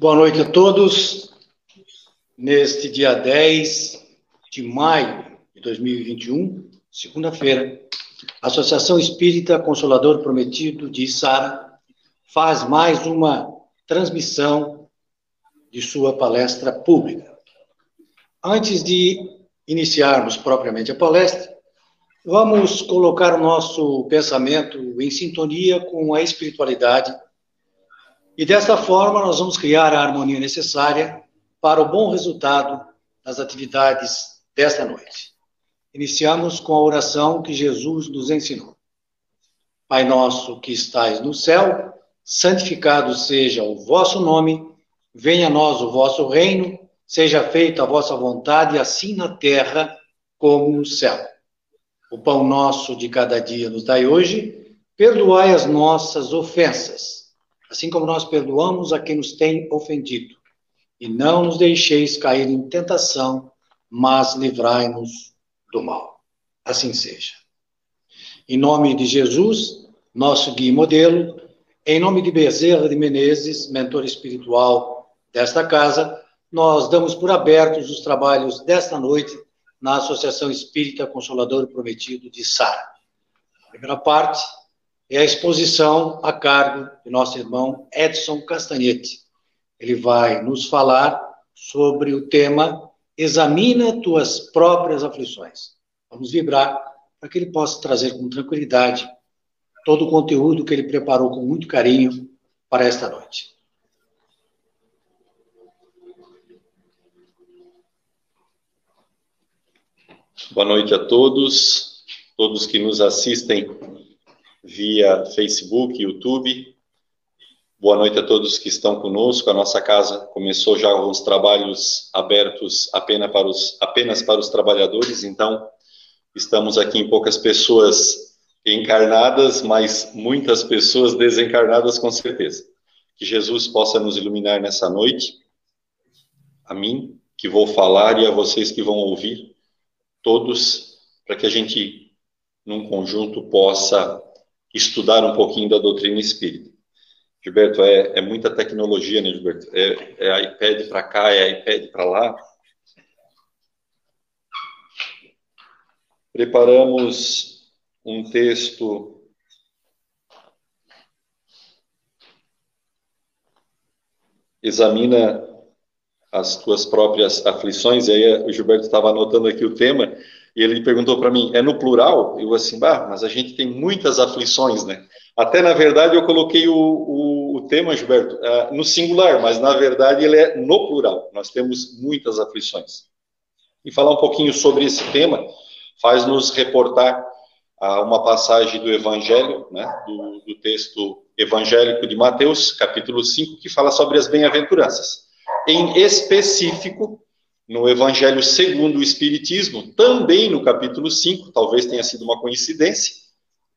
Boa noite a todos. Neste dia 10 de maio de 2021, segunda-feira, a Associação Espírita Consolador Prometido de Sara faz mais uma transmissão de sua palestra pública. Antes de iniciarmos propriamente a palestra, vamos colocar o nosso pensamento em sintonia com a espiritualidade e desta forma, nós vamos criar a harmonia necessária para o bom resultado das atividades desta noite. Iniciamos com a oração que Jesus nos ensinou. Pai nosso que estais no céu, santificado seja o vosso nome, venha a nós o vosso reino, seja feita a vossa vontade, assim na terra como no céu. O pão nosso de cada dia nos dai hoje, perdoai as nossas ofensas assim como nós perdoamos a quem nos tem ofendido. E não nos deixeis cair em tentação, mas livrai-nos do mal. Assim seja. Em nome de Jesus, nosso guia e modelo, em nome de Bezerra de Menezes, mentor espiritual desta casa, nós damos por abertos os trabalhos desta noite na Associação Espírita Consolador Prometido de Sara. A primeira parte é a exposição a cargo de nosso irmão Edson Castanhete. Ele vai nos falar sobre o tema Examina tuas próprias aflições. Vamos vibrar para que ele possa trazer com tranquilidade todo o conteúdo que ele preparou com muito carinho para esta noite. Boa noite a todos, todos que nos assistem via Facebook, YouTube. Boa noite a todos que estão conosco. A nossa casa começou já os trabalhos abertos apenas para os, apenas para os trabalhadores, então estamos aqui em poucas pessoas encarnadas, mas muitas pessoas desencarnadas com certeza. Que Jesus possa nos iluminar nessa noite, a mim que vou falar e a vocês que vão ouvir, todos, para que a gente, num conjunto, possa estudar um pouquinho da doutrina espírita. Gilberto, é, é muita tecnologia, né, Gilberto? É, é iPad para cá, é iPad para lá. Preparamos um texto examina as tuas próprias aflições, e aí o Gilberto estava anotando aqui o tema, e ele perguntou para mim, é no plural? Eu assim, bah, mas a gente tem muitas aflições, né? Até, na verdade, eu coloquei o, o, o tema, Gilberto, uh, no singular, mas, na verdade, ele é no plural. Nós temos muitas aflições. E falar um pouquinho sobre esse tema faz nos reportar uh, uma passagem do Evangelho, né, do, do texto evangélico de Mateus, capítulo 5, que fala sobre as bem-aventuranças. Em específico, no Evangelho segundo o Espiritismo, também no capítulo 5, talvez tenha sido uma coincidência.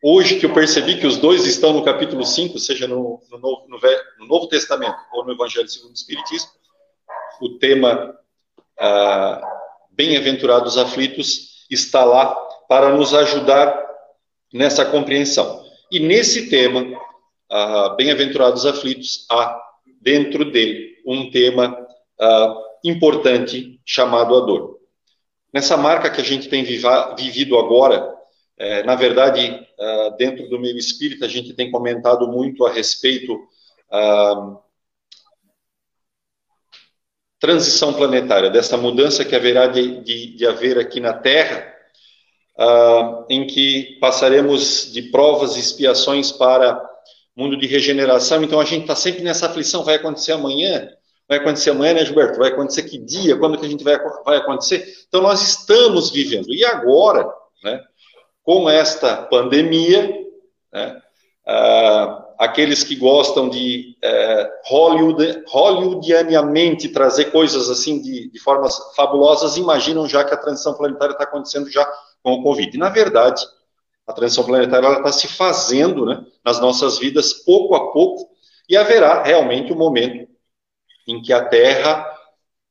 Hoje que eu percebi que os dois estão no capítulo 5, seja no, no, Novo, no, no Novo, Testamento ou no Evangelho segundo o Espiritismo, o tema ah, Bem-aventurados aflitos está lá para nos ajudar nessa compreensão. E nesse tema, ah, Bem-aventurados aflitos, há dentro dele um tema ah, importante chamado a dor. Nessa marca que a gente tem viva, vivido agora, é, na verdade, uh, dentro do meio espírita, a gente tem comentado muito a respeito uh, transição planetária, dessa mudança que haverá de, de, de haver aqui na Terra, uh, em que passaremos de provas e expiações para mundo de regeneração. Então a gente está sempre nessa aflição: vai acontecer amanhã? Vai acontecer amanhã, né, Gilberto? Vai acontecer que dia? Quando que a gente vai, vai acontecer? Então nós estamos vivendo. E agora, né, com esta pandemia, né, uh, aqueles que gostam de uh, Hollywood, hollywoodianamente trazer coisas assim de, de formas fabulosas, imaginam já que a transição planetária está acontecendo já com o Covid. E, na verdade, a transição planetária está se fazendo né, nas nossas vidas pouco a pouco, e haverá realmente um momento em que a Terra,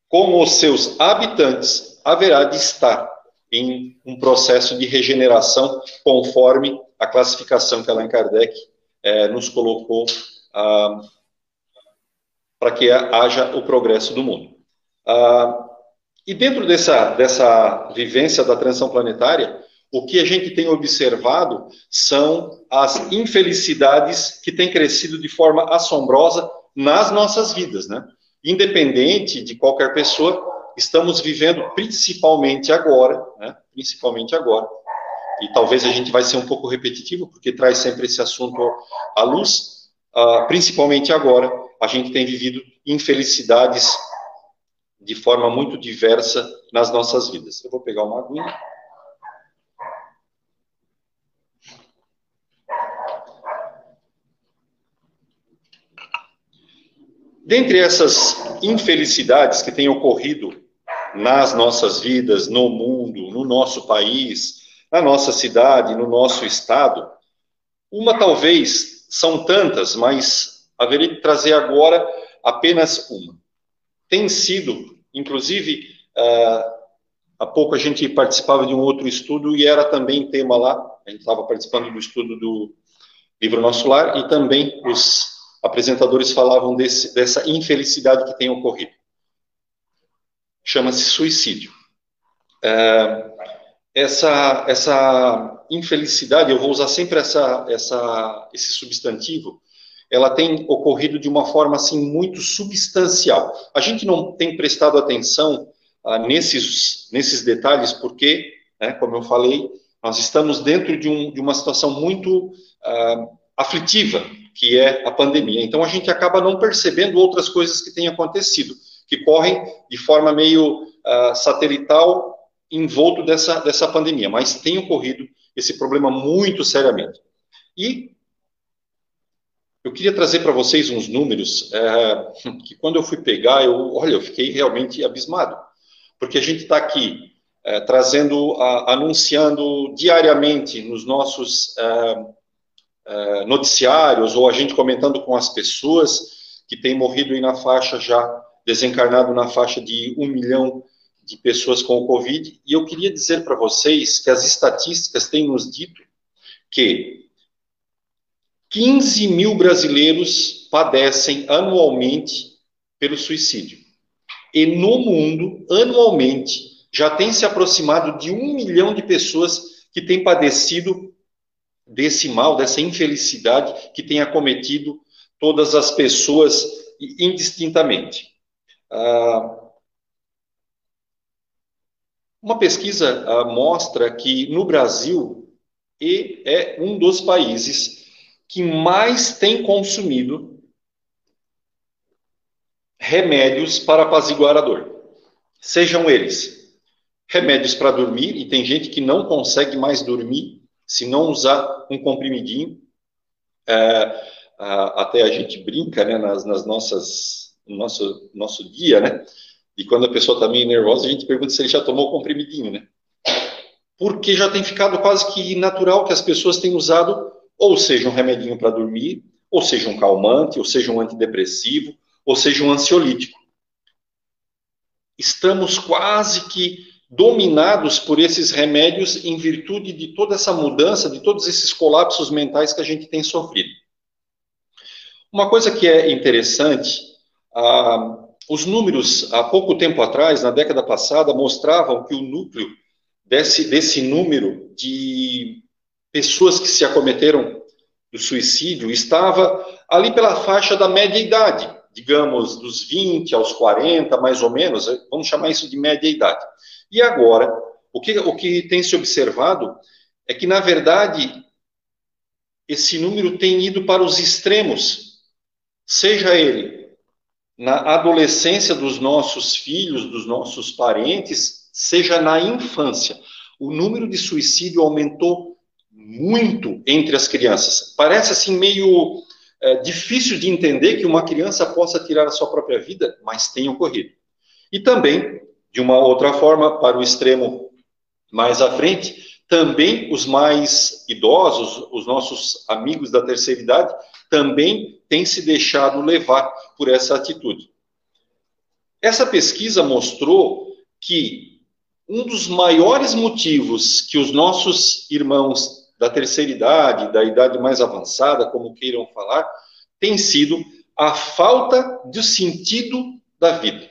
com os seus habitantes, haverá de estar em um processo de regeneração conforme a classificação que Allan Kardec é, nos colocou ah, para que haja o progresso do mundo. Ah, e dentro dessa, dessa vivência da transição planetária, o que a gente tem observado são as infelicidades que têm crescido de forma assombrosa nas nossas vidas, né? Independente de qualquer pessoa, estamos vivendo principalmente agora, né? Principalmente agora. E talvez a gente vai ser um pouco repetitivo, porque traz sempre esse assunto à luz. Uh, principalmente agora, a gente tem vivido infelicidades de forma muito diversa nas nossas vidas. Eu vou pegar uma aguinha. Dentre essas infelicidades que têm ocorrido nas nossas vidas, no mundo, no nosso país, na nossa cidade, no nosso estado, uma talvez, são tantas, mas haveria de trazer agora apenas uma. Tem sido, inclusive, uh, há pouco a gente participava de um outro estudo e era também tema lá, a gente estava participando do estudo do livro Nosso Lar e também os apresentadores falavam desse, dessa infelicidade que tem ocorrido. Chama-se suicídio. Uh, essa, essa infelicidade, eu vou usar sempre essa, essa, esse substantivo, ela tem ocorrido de uma forma assim muito substancial. A gente não tem prestado atenção ah, nesses, nesses detalhes porque, né, como eu falei, nós estamos dentro de, um, de uma situação muito ah, aflitiva, que é a pandemia. Então a gente acaba não percebendo outras coisas que têm acontecido, que correm de forma meio ah, satelital envolto dessa, dessa pandemia, mas tem ocorrido esse problema muito seriamente. E eu queria trazer para vocês uns números é, que quando eu fui pegar, eu, olha, eu fiquei realmente abismado, porque a gente está aqui é, trazendo, a, anunciando diariamente nos nossos é, é, noticiários ou a gente comentando com as pessoas que têm morrido aí na faixa já desencarnado na faixa de um milhão de pessoas com o Covid. E eu queria dizer para vocês que as estatísticas têm nos dito que 15 mil brasileiros padecem anualmente pelo suicídio. E no mundo, anualmente, já tem se aproximado de um milhão de pessoas que têm padecido desse mal, dessa infelicidade que tem acometido todas as pessoas indistintamente. Ah, uma pesquisa ah, mostra que no Brasil é um dos países que mais tem consumido remédios para apaziguar a dor. Sejam eles remédios para dormir, e tem gente que não consegue mais dormir se não usar um comprimidinho. É, até a gente brinca né, nas, nas nossas, no nosso, nosso dia, né? E quando a pessoa está meio nervosa, a gente pergunta se ele já tomou o comprimidinho, né? Porque já tem ficado quase que natural que as pessoas têm usado ou seja um remedinho para dormir, ou seja um calmante, ou seja um antidepressivo, ou seja um ansiolítico. Estamos quase que dominados por esses remédios em virtude de toda essa mudança, de todos esses colapsos mentais que a gente tem sofrido. Uma coisa que é interessante, ah, os números, há pouco tempo atrás, na década passada, mostravam que o núcleo desse, desse número de pessoas que se acometeram do suicídio estava ali pela faixa da média idade, digamos, dos 20 aos 40, mais ou menos, vamos chamar isso de média idade. E agora, o que, o que tem se observado é que, na verdade, esse número tem ido para os extremos, seja ele na adolescência dos nossos filhos, dos nossos parentes, seja na infância. O número de suicídio aumentou muito entre as crianças. Parece assim meio é, difícil de entender que uma criança possa tirar a sua própria vida, mas tem ocorrido. E também, de uma outra forma, para o extremo mais à frente, também os mais idosos, os nossos amigos da terceira idade, também têm se deixado levar por essa atitude. Essa pesquisa mostrou que um dos maiores motivos que os nossos irmãos da terceira idade, da idade mais avançada, como queiram falar, tem sido a falta de sentido da vida.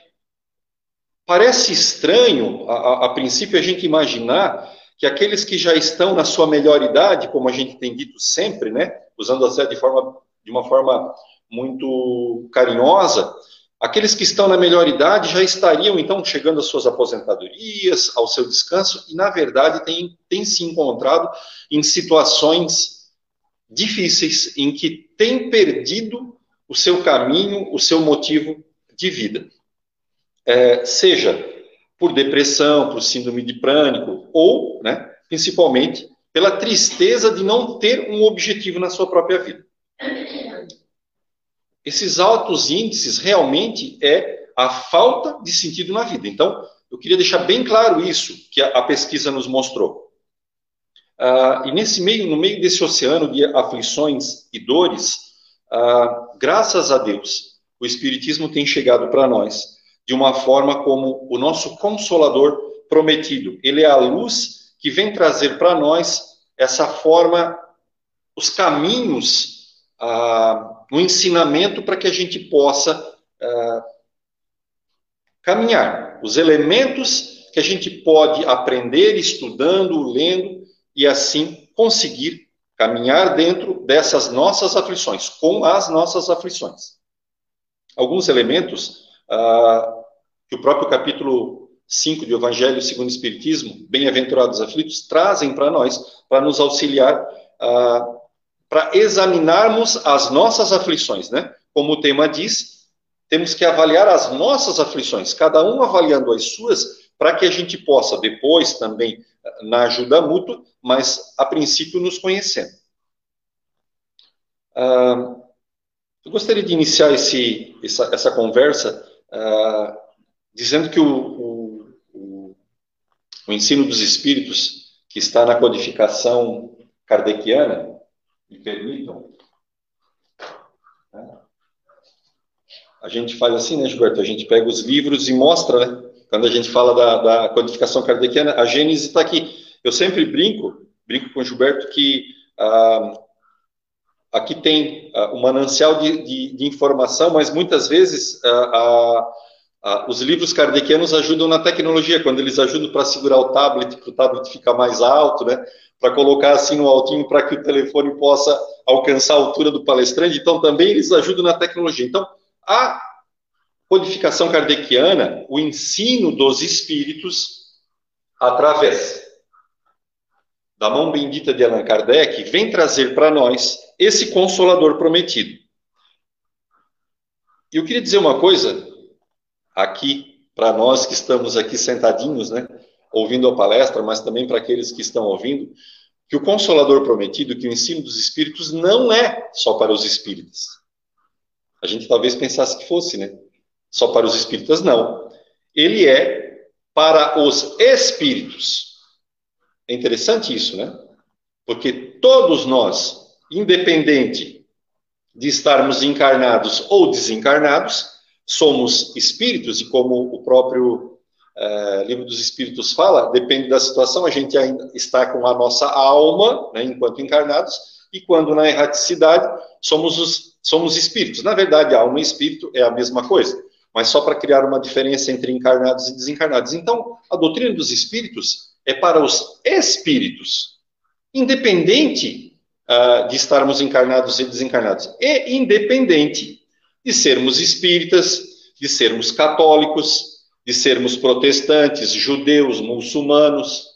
Parece estranho, a, a, a, princípio, a gente imaginar que aqueles que já estão na sua melhor idade, como a gente tem dito sempre, né, usando até de, forma, de uma forma muito carinhosa, Aqueles que estão na melhor idade já estariam, então, chegando às suas aposentadorias, ao seu descanso, e, na verdade, têm tem se encontrado em situações difíceis, em que têm perdido o seu caminho, o seu motivo de vida. É, seja por depressão, por síndrome de pânico, ou, né, principalmente, pela tristeza de não ter um objetivo na sua própria vida esses altos índices realmente é a falta de sentido na vida. Então, eu queria deixar bem claro isso que a, pesquisa nos mostrou. Ah, e nesse meio, no meio desse oceano de aflições e dores, ah, graças a Deus, o Espiritismo tem chegado para nós de uma forma como o nosso Consolador prometido. Ele é a luz que vem trazer para nós essa forma, os caminhos ah, no ensinamento para que a gente possa uh, caminhar. Os elementos que a gente pode aprender estudando, lendo e assim conseguir caminhar dentro dessas nossas aflições, com as nossas aflições. Alguns elementos uh, que o próprio capítulo 5 do Evangelho segundo o Espiritismo, Bem-aventurados aflitos, trazem para nós, para nos auxiliar uh, para examinarmos as nossas aflições, né? Como o tema diz, temos que avaliar as nossas aflições, cada um avaliando as suas, para que a gente possa depois também, na ajuda mútua, mas a princípio nos conhecendo. Ah, eu gostaria de iniciar esse, essa, essa conversa ah, dizendo que o, o, o ensino dos espíritos, que está na codificação kardeciana, me permitam. A gente faz assim, né, Gilberto? A gente pega os livros e mostra, né? Quando a gente fala da, da codificação kardeciana, a Gênese está aqui. Eu sempre brinco, brinco com o Gilberto, que ah, aqui tem ah, um manancial de, de, de, informação, mas muitas vezes ah, ah, os livros kardecianos ajudam na tecnologia, quando eles ajudam para segurar o tablet, para o tablet ficar mais alto, né? para colocar assim no altinho para que o telefone possa alcançar a altura do palestrante. Então, também eles ajudam na tecnologia. Então, a codificação kardeciana, o ensino dos espíritos, através da mão bendita de Allan Kardec, vem trazer para nós esse consolador prometido. E eu queria dizer uma coisa aqui, para nós que estamos aqui sentadinhos, né? ouvindo a palestra, mas também para aqueles que estão ouvindo, que o Consolador prometido, que o ensino dos Espíritos não é só para os espíritas. A gente talvez pensasse que fosse, né? Só para os espíritas, não. Ele é para os espíritos. É interessante isso, né? Porque todos nós, independente de estarmos encarnados ou desencarnados, somos espíritos, e como o próprio é, livro dos Espíritos fala, depende da situação, a gente ainda está com a nossa alma, né, enquanto encarnados, e quando na erraticidade somos os somos espíritos. Na verdade, alma e espírito é a mesma coisa, mas só para criar uma diferença entre encarnados e desencarnados. Então, a doutrina dos espíritos é para os espíritos, independente uh, de estarmos encarnados e desencarnados, e independente de sermos espíritas, de sermos católicos, de sermos protestantes, judeus, muçulmanos,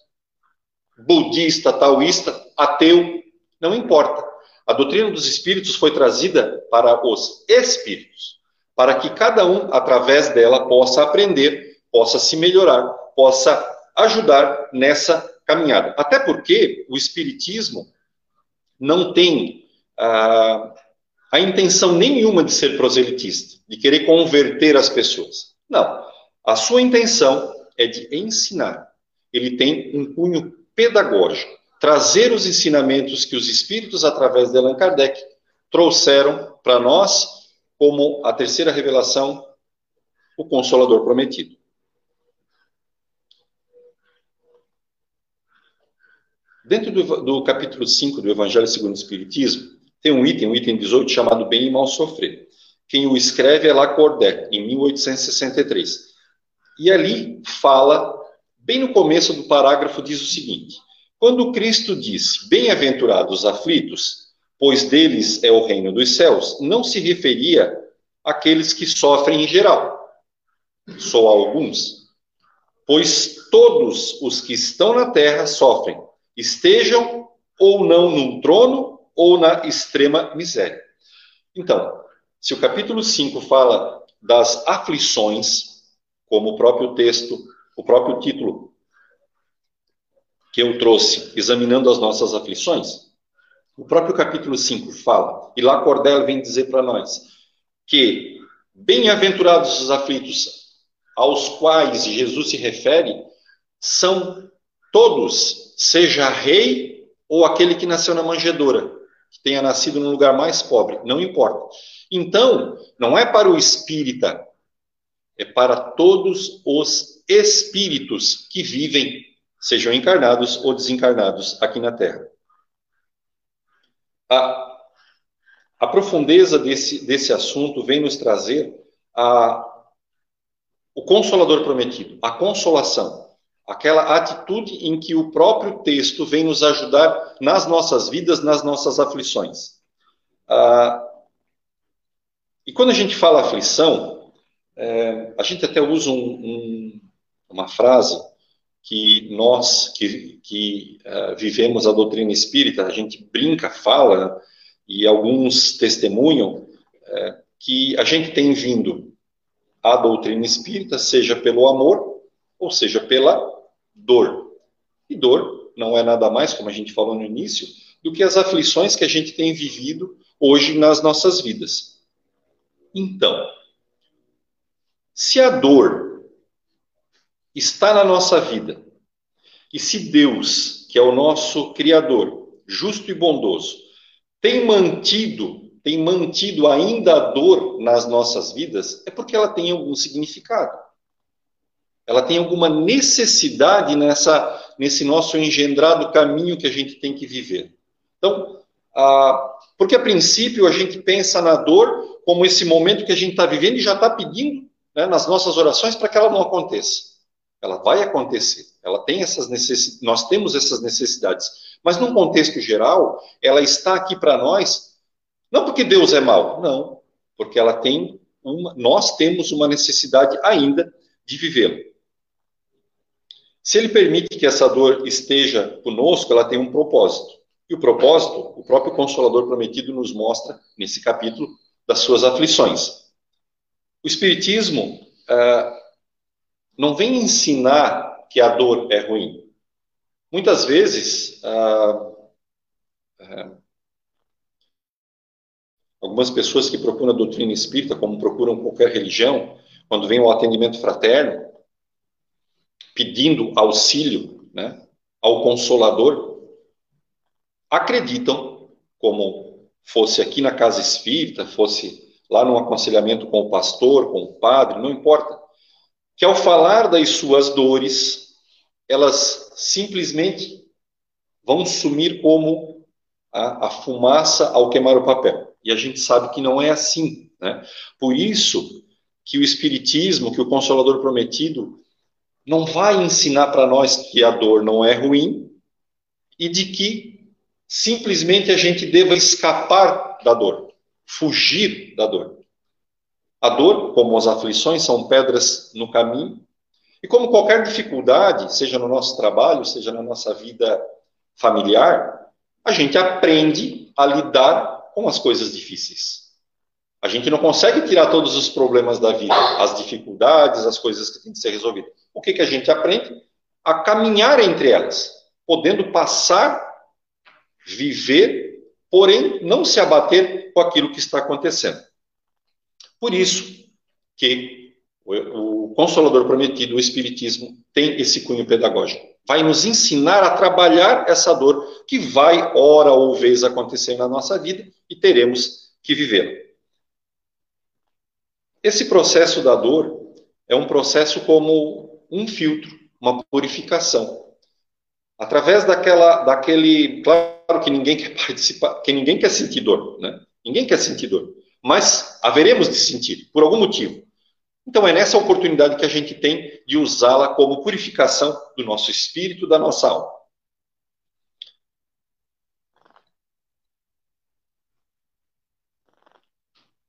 budista, taoísta, ateu, não importa. A doutrina dos espíritos foi trazida para os espíritos, para que cada um, através dela, possa aprender, possa se melhorar, possa ajudar nessa caminhada. Até porque o espiritismo não tem ah, a intenção nenhuma de ser proselitista, de querer converter as pessoas. Não. A sua intenção é de ensinar. Ele tem um cunho pedagógico, trazer os ensinamentos que os espíritos, através de Allan Kardec, trouxeram para nós como a terceira revelação, o Consolador Prometido. Dentro do, do, capítulo 5 do Evangelho segundo o Espiritismo, tem um item, um item 18, chamado Bem e Mal Sofrer. Quem o escreve é Lacordaire, em 1863. E ali fala, bem no começo do parágrafo, diz o seguinte: Quando Cristo disse, Bem-aventurados os aflitos, pois deles é o reino dos céus, não se referia àqueles que sofrem em geral, só alguns. Pois todos os que estão na terra sofrem, estejam ou não num trono ou na extrema miséria. Então, se o capítulo 5 fala das aflições, como o próprio texto, o próprio título que eu trouxe, examinando as nossas aflições, o próprio capítulo 5 fala, e lá Cordel vem dizer para nós, que bem-aventurados os aflitos aos quais Jesus se refere, são todos, seja rei ou aquele que nasceu na manjedoura, que tenha nascido num lugar mais pobre, não importa. Então, não é para o espírita é para todos os espíritos que vivem, sejam encarnados ou desencarnados aqui na Terra. A, a profundeza desse, desse assunto vem nos trazer a, o Consolador prometido, a consolação, aquela atitude em que o próprio texto vem nos ajudar nas nossas vidas, nas nossas aflições. Ah, e quando a gente fala aflição, é, a gente até usa um, um, uma frase que nós que, que uh, vivemos a doutrina espírita, a gente brinca, fala, e alguns testemunham uh, que a gente tem vindo à doutrina espírita, seja pelo amor, ou seja pela dor. E dor não é nada mais, como a gente falou no início, do que as aflições que a gente tem vivido hoje nas nossas vidas. Então, se a dor está na nossa vida, e se Deus, que é o nosso Criador, justo e bondoso, tem mantido, tem mantido ainda a dor nas nossas vidas, é porque ela tem algum significado. Ela tem alguma necessidade nessa, nesse nosso engendrado caminho que a gente tem que viver. Então, ah, porque a princípio a gente pensa na dor como esse momento que a gente está vivendo e já está pedindo né, nas nossas orações para que ela não aconteça. Ela vai acontecer. Ela tem essas necessidades, nós temos essas necessidades. Mas num contexto geral, ela está aqui para nós, não porque Deus é mau, não, porque ela tem uma, nós temos uma necessidade ainda de vivê-la. Se ele permite que essa dor esteja conosco, ela tem um propósito. E o propósito, o próprio Consolador Prometido nos mostra nesse capítulo das suas aflições. O Espiritismo uh, não vem ensinar que a dor é ruim. Muitas vezes, uh, uh, algumas pessoas que procuram a doutrina espírita, como procuram qualquer religião, quando vem o atendimento fraterno, pedindo auxílio né, ao Consolador, acreditam, como fosse aqui na casa espírita, fosse lá no aconselhamento com o pastor, com o padre, não importa, que ao falar das suas dores, elas simplesmente vão sumir como a, a fumaça ao queimar o papel. E a gente sabe que não é assim. Né? Por isso que o Espiritismo, que o Consolador Prometido, não vai ensinar para nós que a dor não é ruim e de que simplesmente a gente deva escapar da dor fugir da dor. A dor, como as aflições, são pedras no caminho. E como qualquer dificuldade, seja no nosso trabalho, seja na nossa vida familiar, a gente aprende a lidar com as coisas difíceis. A gente não consegue tirar todos os problemas da vida, as dificuldades, as coisas que têm que ser resolvidas. O que, que a gente aprende? A caminhar entre elas, podendo passar, viver, porém não se abater com aquilo que está acontecendo. Por isso que o, Consolador Prometido, o Espiritismo, tem esse cunho pedagógico. Vai nos ensinar a trabalhar essa dor que vai, hora ou vez, acontecer na nossa vida e teremos que vivê-la. Esse processo da dor é um processo como um filtro, uma purificação. Através daquela, daquele, claro que ninguém quer participar, que ninguém quer sentir dor, né? Ninguém quer sentir dor, mas haveremos de sentir por algum motivo. Então é nessa oportunidade que a gente tem de usá-la como purificação do nosso espírito, da nossa alma.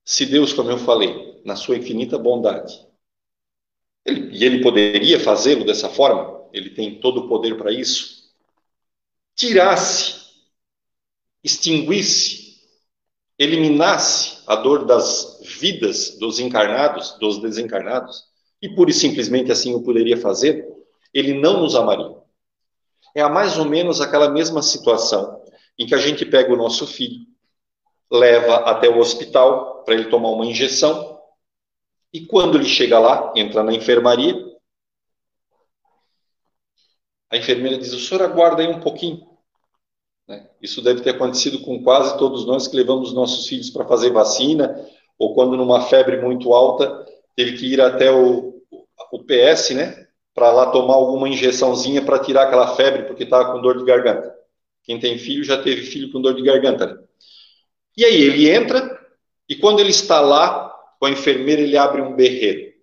Se Deus, como eu falei, na sua infinita bondade. Ele, e ele poderia fazê-lo dessa forma, ele tem todo o poder para isso. Tirasse, extinguisse, eliminasse a dor das vidas dos encarnados, dos desencarnados, e pura e simplesmente assim o poderia fazer, ele não nos amaria. É a mais ou menos aquela mesma situação em que a gente pega o nosso filho, leva até o hospital para ele tomar uma injeção, e quando ele chega lá, entra na enfermaria, a enfermeira diz: O senhor aguarda aí um pouquinho. Né? Isso deve ter acontecido com quase todos nós que levamos nossos filhos para fazer vacina, ou quando numa febre muito alta teve que ir até o, o PS, né? Para lá tomar alguma injeçãozinha para tirar aquela febre porque estava com dor de garganta. Quem tem filho já teve filho com dor de garganta. Né? E aí ele entra, e quando ele está lá, com a enfermeira, ele abre um berreiro.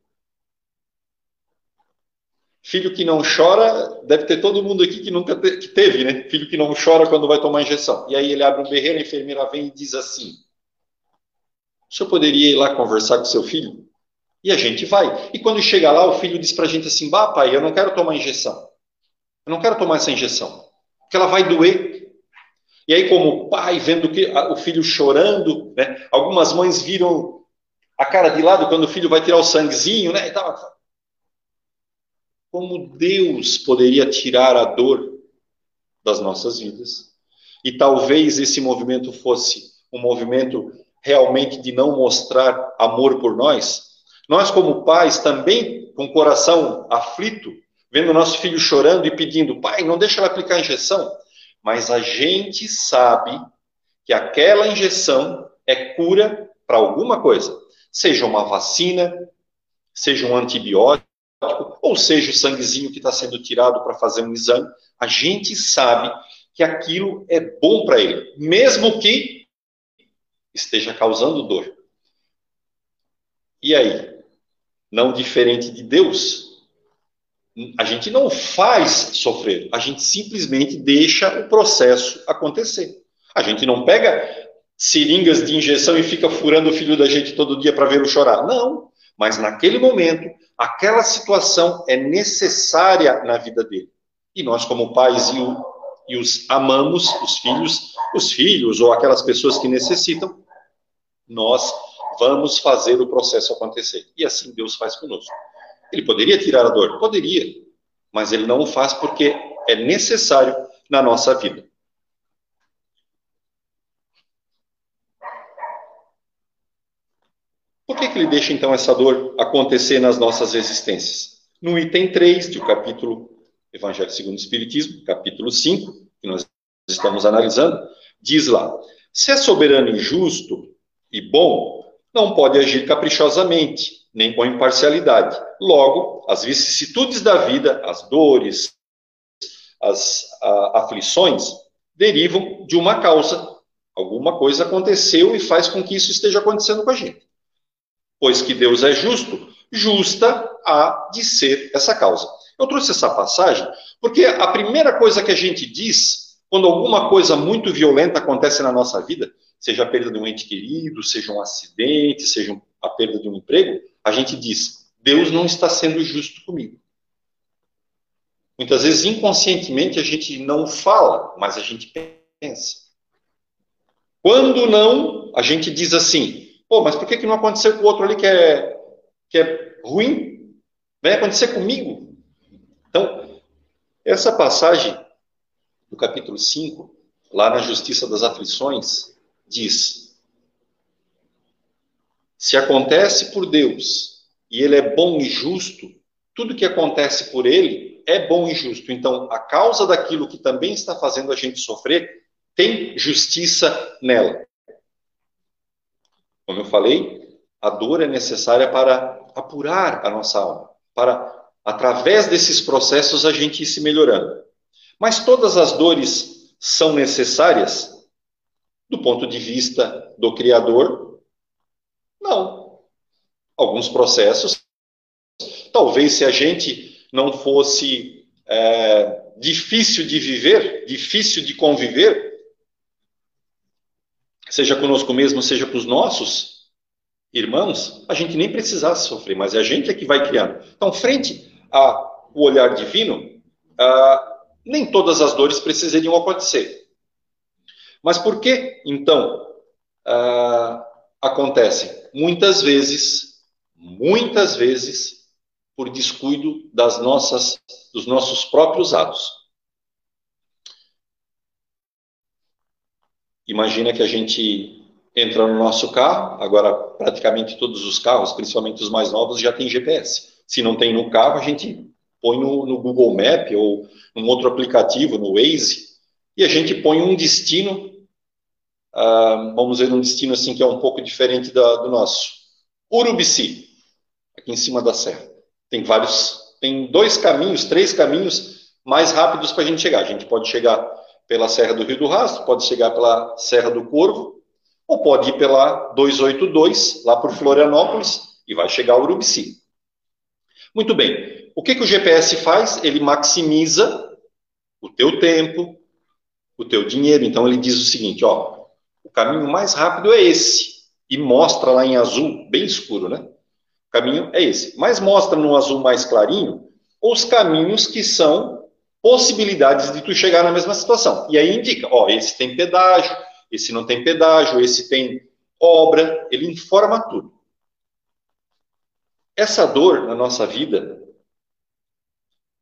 Filho que não chora, deve ter todo mundo aqui que nunca te, que teve, né? Filho que não chora quando vai tomar injeção. E aí ele abre um berreiro, a enfermeira vem e diz assim: O senhor poderia ir lá conversar com seu filho? E a gente vai. E quando chega lá, o filho diz pra gente assim: Bah, pai, eu não quero tomar injeção. Eu não quero tomar essa injeção. Porque ela vai doer. E aí, como pai, vendo que o filho chorando, né? Algumas mães viram a cara de lado quando o filho vai tirar o sanguezinho, né? Como Deus poderia tirar a dor das nossas vidas? E talvez esse movimento fosse um movimento realmente de não mostrar amor por nós. Nós, como pais, também com o coração aflito, vendo nosso filho chorando e pedindo, pai, não deixa ela aplicar a injeção. Mas a gente sabe que aquela injeção é cura para alguma coisa seja uma vacina, seja um antibiótico, ou seja o sanguezinho que está sendo tirado para fazer um exame, a gente sabe que aquilo é bom para ele, mesmo que esteja causando dor. E aí? Não diferente de Deus, a gente não faz sofrer, a gente simplesmente deixa o processo acontecer. A gente não pega seringas de injeção e fica furando o filho da gente todo dia para ver o chorar. Não, mas naquele momento, aquela situação é necessária na vida dele. E nós, como pais e, o, e os amamos, os filhos, os filhos ou aquelas pessoas que necessitam, nós vamos fazer o processo acontecer. E assim Deus faz conosco. Ele poderia tirar a dor? Poderia, mas ele não o faz porque é necessário na nossa vida. Por que, ele deixa então essa dor acontecer nas nossas existências? No item 3 do capítulo Evangelho segundo o Espiritismo, capítulo 5, que nós estamos analisando, diz lá: se é soberano e justo e bom, não pode agir caprichosamente, nem com imparcialidade. Logo, as vicissitudes da vida, as dores, as a, aflições, derivam de uma causa. Alguma coisa aconteceu e faz com que isso esteja acontecendo com a gente pois que Deus é justo, justa há de ser essa causa. Eu trouxe essa passagem porque a primeira coisa que a gente diz quando alguma coisa muito violenta acontece na nossa vida, seja a perda de um ente querido, seja um acidente, seja a perda de um emprego, a gente diz: Deus não está sendo justo comigo. Muitas vezes, inconscientemente, a gente não fala, mas a gente pensa. Quando não, a gente diz assim: pô, mas por que, que não aconteceu com o outro ali que é, que é ruim? Vai acontecer comigo? Então, essa passagem do capítulo 5, lá na Justiça das Aflições, diz: se acontece por Deus e Ele é bom e justo, tudo que acontece por Ele é bom e justo. Então, a causa daquilo que também está fazendo a gente sofrer tem justiça nela. Como eu falei, a dor é necessária para apurar a nossa alma, para, através desses processos, a gente ir se melhorando. Mas todas as dores são necessárias do ponto de vista do Criador? Não. Alguns processos, talvez se a gente não fosse é, difícil de viver, difícil de conviver, seja conosco mesmo, seja com os nossos irmãos, a gente nem precisasse sofrer, mas é a gente é que vai criando. Então, frente ao olhar divino, ah, nem todas as dores precisariam acontecer. Mas por que, então, ah, acontecem? Muitas vezes, muitas vezes, por descuido das nossas, dos nossos próprios atos. Imagina que a gente entra no nosso carro, agora praticamente todos os carros, principalmente os mais novos, já tem GPS. Se não tem no carro, a gente põe no, no Google Map ou num outro aplicativo, no Waze, e a gente põe um destino, uh, vamos ver um destino assim que é um pouco diferente da, do nosso. Urubici, aqui em cima da serra. Tem vários, tem dois caminhos, três caminhos mais rápidos para a gente chegar. A gente pode chegar pela Serra do Rio do Rastro, pode chegar pela Serra do Corvo, ou pode ir pela 282, lá por Florianópolis, e vai chegar ao Urubici. Muito bem. O que, que o GPS faz? Ele maximiza o teu tempo, o teu dinheiro. Então ele diz o seguinte, ó, o caminho mais rápido é esse. E mostra lá em azul, bem escuro, né? O caminho é esse. Mas mostra no azul mais clarinho os caminhos que são possibilidades de tu chegar na mesma situação. E aí indica, ó, esse tem pedágio, esse não tem pedágio, esse tem obra, ele informa tudo. Essa dor na nossa vida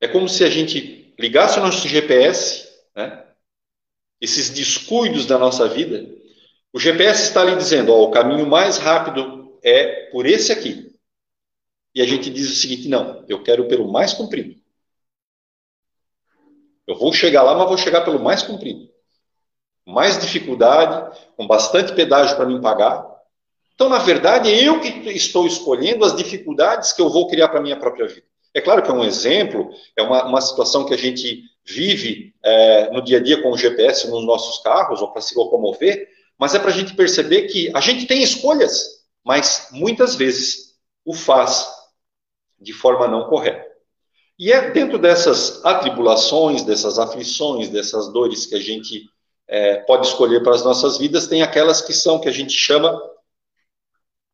é como se a gente ligasse o nosso GPS, né? Esses descuidos da nossa vida, o GPS está ali dizendo, ó, o caminho mais rápido é por esse aqui. E a gente diz o seguinte, não, eu quero pelo mais comprido. Eu vou chegar lá, mas vou chegar pelo mais comprido. Mais dificuldade, com bastante pedágio para mim pagar. Então, na verdade, é eu que estou escolhendo as dificuldades que eu vou criar para minha própria vida. É claro que é um exemplo, é uma, uma situação que a gente vive é, no dia a dia com o GPS nos nossos carros, ou para se locomover, mas é para a gente perceber que a gente tem escolhas, mas muitas vezes o faz de forma não correta. E é dentro dessas atribulações, dessas aflições, dessas dores que a gente é, pode escolher para as nossas vidas, tem aquelas que são, que a gente chama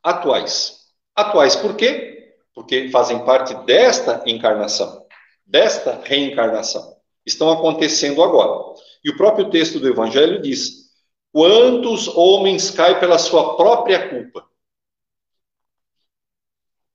atuais. Atuais por quê? Porque fazem parte desta encarnação, desta reencarnação. Estão acontecendo agora. E o próprio texto do Evangelho diz: quantos homens caem pela sua própria culpa?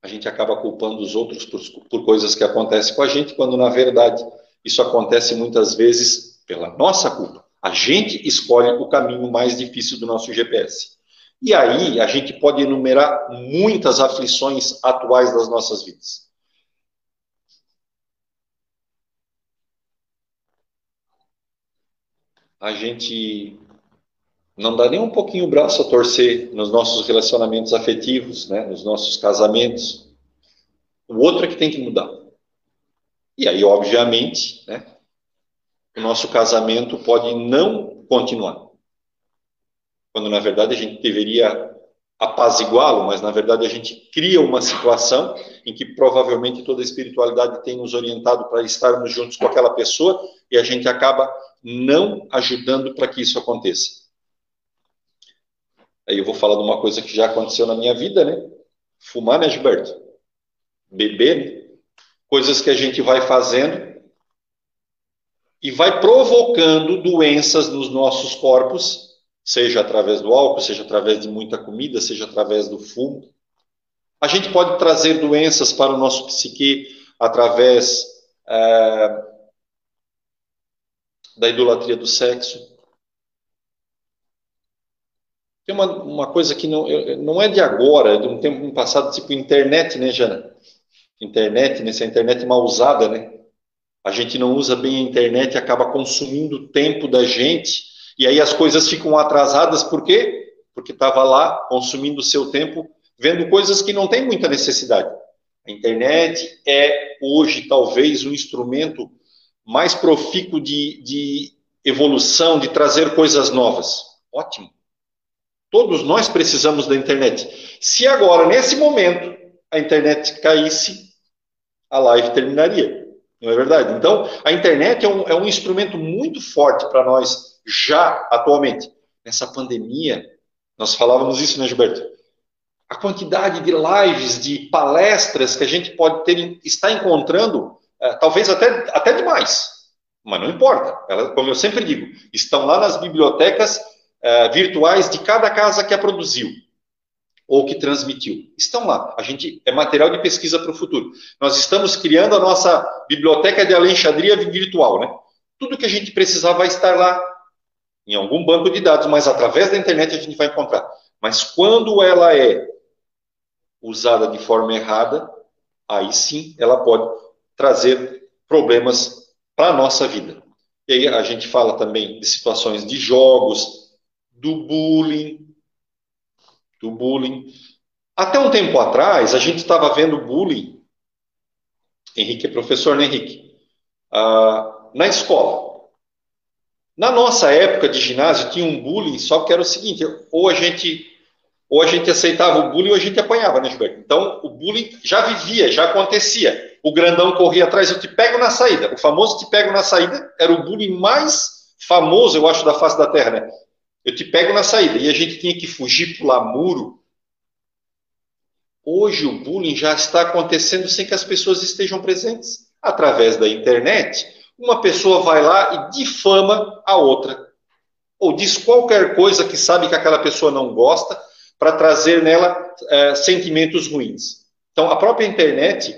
A gente acaba culpando os outros por, por coisas que acontecem com a gente, quando na verdade isso acontece muitas vezes pela nossa culpa. A gente escolhe o caminho mais difícil do nosso GPS. E aí a gente pode enumerar muitas aflições atuais das nossas vidas. A gente não dá nem um pouquinho o braço a torcer nos nossos relacionamentos afetivos, né, nos nossos casamentos. O outro é que tem que mudar. E aí, obviamente, né, o nosso casamento pode não continuar. Quando, na verdade, a gente deveria apaziguá-lo, mas, na verdade, a gente cria uma situação em que provavelmente toda a espiritualidade tem nos orientado para estarmos juntos com aquela pessoa e a gente acaba não ajudando para que isso aconteça. Aí eu vou falar de uma coisa que já aconteceu na minha vida, né? Fumar, né, Gilberto? Beber, né? coisas que a gente vai fazendo e vai provocando doenças nos nossos corpos, seja através do álcool, seja através de muita comida, seja através do fumo. A gente pode trazer doenças para o nosso psique através é, da idolatria do sexo. Tem uma, uma coisa que não, não é de agora, é de um tempo passado, tipo internet, né, Jana? Internet, nessa né? internet mal usada, né? A gente não usa bem a internet acaba consumindo o tempo da gente, e aí as coisas ficam atrasadas, por quê? Porque estava lá consumindo o seu tempo, vendo coisas que não tem muita necessidade. A internet é hoje talvez o instrumento mais profícuo de, de evolução, de trazer coisas novas. Ótimo. Todos nós precisamos da internet. Se agora, nesse momento, a internet caísse, a live terminaria. Não é verdade? Então, a internet é um, é um instrumento muito forte para nós, já atualmente. Nessa pandemia, nós falávamos isso, né, Gilberto? A quantidade de lives, de palestras que a gente pode ter, está encontrando, é, talvez até, até demais. Mas não importa. Como eu sempre digo, estão lá nas bibliotecas é, virtuais de cada casa que a produziu ou que transmitiu. Estão lá. A gente é material de pesquisa para o futuro. Nós estamos criando a nossa biblioteca de Alexandria virtual, né? Tudo que a gente precisar vai estar lá em algum banco de dados, mas através da internet a gente vai encontrar. Mas quando ela é usada de forma errada, aí sim ela pode trazer problemas para a nossa vida. E aí a gente fala também de situações de jogos, do bullying, do bullying. Até um tempo atrás, a gente estava vendo bullying. Henrique é professor, né, Henrique? Ah, na escola. Na nossa época de ginásio, tinha um bullying, só que era o seguinte: ou a gente, ou a gente aceitava o bullying ou a gente apanhava, né, Gilberto? Então, o bullying já vivia, já acontecia. O grandão corria atrás, eu te pego na saída. O famoso te pego na saída era o bullying mais famoso, eu acho, da face da terra, né? Eu te pego na saída. E a gente tinha que fugir, pular muro. Hoje o bullying já está acontecendo sem que as pessoas estejam presentes. Através da internet, uma pessoa vai lá e difama a outra. Ou diz qualquer coisa que sabe que aquela pessoa não gosta, para trazer nela é, sentimentos ruins. Então, a própria internet,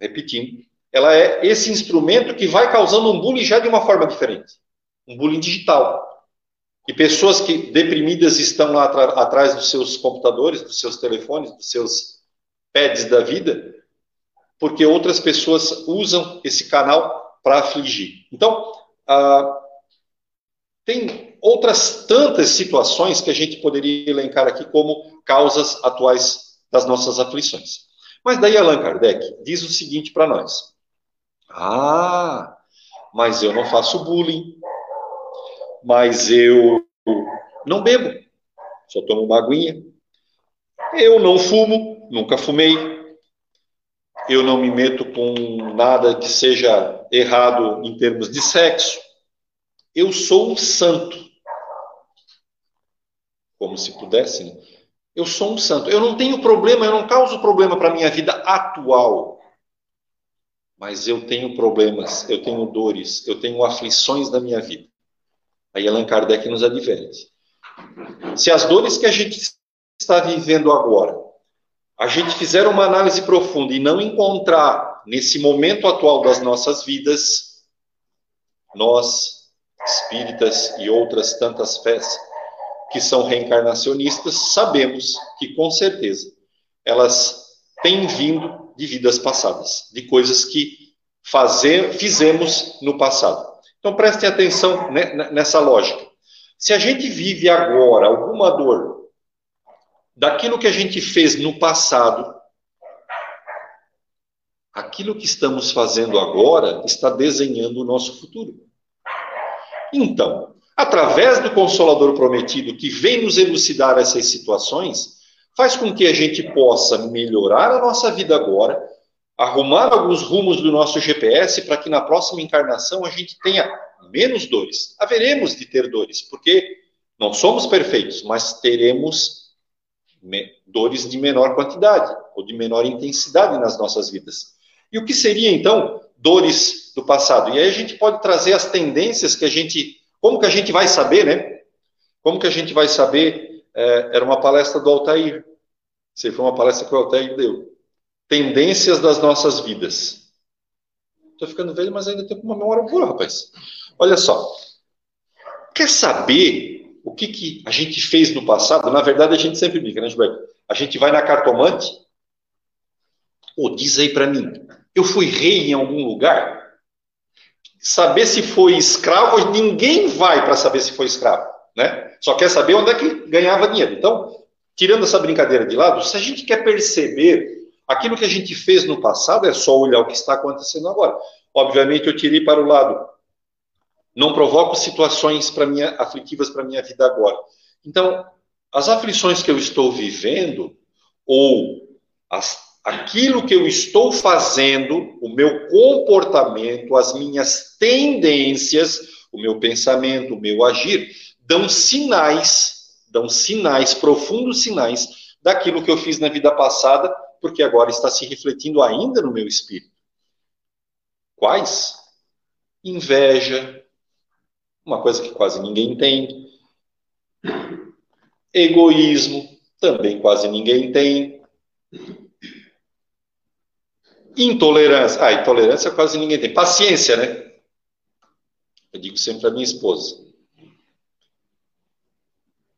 repetindo, ela é esse instrumento que vai causando um bullying já de uma forma diferente. Um bullying digital. E pessoas que deprimidas estão lá atrás dos seus computadores, dos seus telefones, dos seus pads da vida, porque outras pessoas usam esse canal para afligir. Então, ah, tem outras tantas situações que a gente poderia elencar aqui como causas atuais das nossas aflições. Mas daí Allan Kardec diz o seguinte para nós: Ah, mas eu não faço bullying, mas eu não bebo, só tomo uma aguinha. Eu não fumo, nunca fumei. Eu não me meto com nada que seja errado em termos de sexo. Eu sou um santo. Como se pudesse, né? Eu sou um santo. Eu não tenho problema, eu não causo problema para a minha vida atual. Mas eu tenho problemas, eu tenho dores, eu tenho aflições da minha vida. Aí Allan Kardec nos adverte. Se as dores que a gente está vivendo agora, a gente fizer uma análise profunda e não encontrar nesse momento atual das nossas vidas, nós, espíritas e outras tantas fés que são reencarnacionistas, sabemos que com certeza elas têm vindo de vidas passadas, de coisas que fazer, fizemos no passado. Então prestem atenção nessa lógica. Se a gente vive agora alguma dor daquilo que a gente fez no passado, aquilo que estamos fazendo agora está desenhando o nosso futuro. Então, através do Consolador Prometido, que vem nos elucidar essas situações, faz com que a gente possa melhorar a nossa vida agora, arrumar alguns rumos do nosso GPS para que na próxima encarnação a gente tenha menos dores. Haveremos de ter dores, porque não somos perfeitos, mas teremos dores de menor quantidade ou de menor intensidade nas nossas vidas. E o que seria então dores do passado? E aí a gente pode trazer as tendências que a gente, como que a gente vai saber, né? Como que a gente vai saber? É, era uma palestra do Altair. Isso foi uma palestra que o Altair deu. Tendências das nossas vidas. Estou ficando velho, mas ainda tenho uma memória boa, rapaz. Olha só. Quer saber o que, que a gente fez no passado? Na verdade, a gente sempre brinca, né, Gilberto? A gente vai na cartomante. Ou diz aí para mim, eu fui rei em algum lugar? Saber se foi escravo, ninguém vai para saber se foi escravo, né? Só quer saber onde é que ganhava dinheiro. Então, tirando essa brincadeira de lado, se a gente quer perceber aquilo que a gente fez no passado, é só olhar o que está acontecendo agora. Obviamente, eu tirei para o lado. Não provoco situações para minha, aflitivas para a minha vida agora. Então, as aflições que eu estou vivendo, ou as, aquilo que eu estou fazendo, o meu comportamento, as minhas tendências, o meu pensamento, o meu agir, dão sinais, dão sinais, profundos sinais daquilo que eu fiz na vida passada, porque agora está se refletindo ainda no meu espírito. Quais? Inveja, uma coisa que quase ninguém tem. Egoísmo, também quase ninguém tem. Intolerância, ah, intolerância quase ninguém tem. Paciência, né? Eu digo sempre para minha esposa.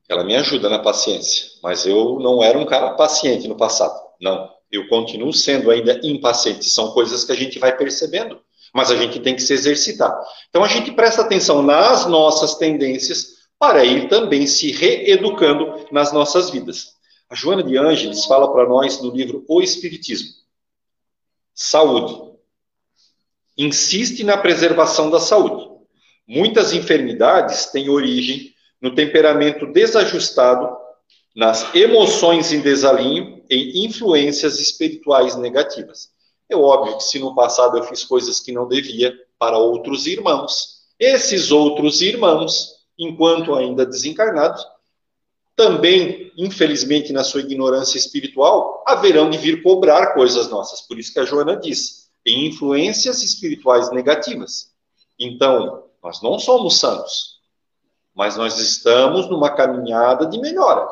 Ela me ajuda na paciência, mas eu não era um cara paciente no passado. Não, eu continuo sendo ainda impaciente. São coisas que a gente vai percebendo, mas a gente tem que se exercitar. Então a gente presta atenção nas nossas tendências para ir também se reeducando nas nossas vidas. A Joana de Ângeles fala para nós no livro O Espiritismo. Saúde. Insiste na preservação da saúde. Muitas enfermidades têm origem no temperamento desajustado, nas emoções em desalinho e influências espirituais negativas. É óbvio que se no passado eu fiz coisas que não devia para outros irmãos, esses outros irmãos, enquanto ainda desencarnados, também, infelizmente, na sua ignorância espiritual, haverão de vir cobrar coisas nossas. Por isso que a Joana diz, em influências espirituais negativas. Então, nós não somos santos mas nós estamos numa caminhada de melhora.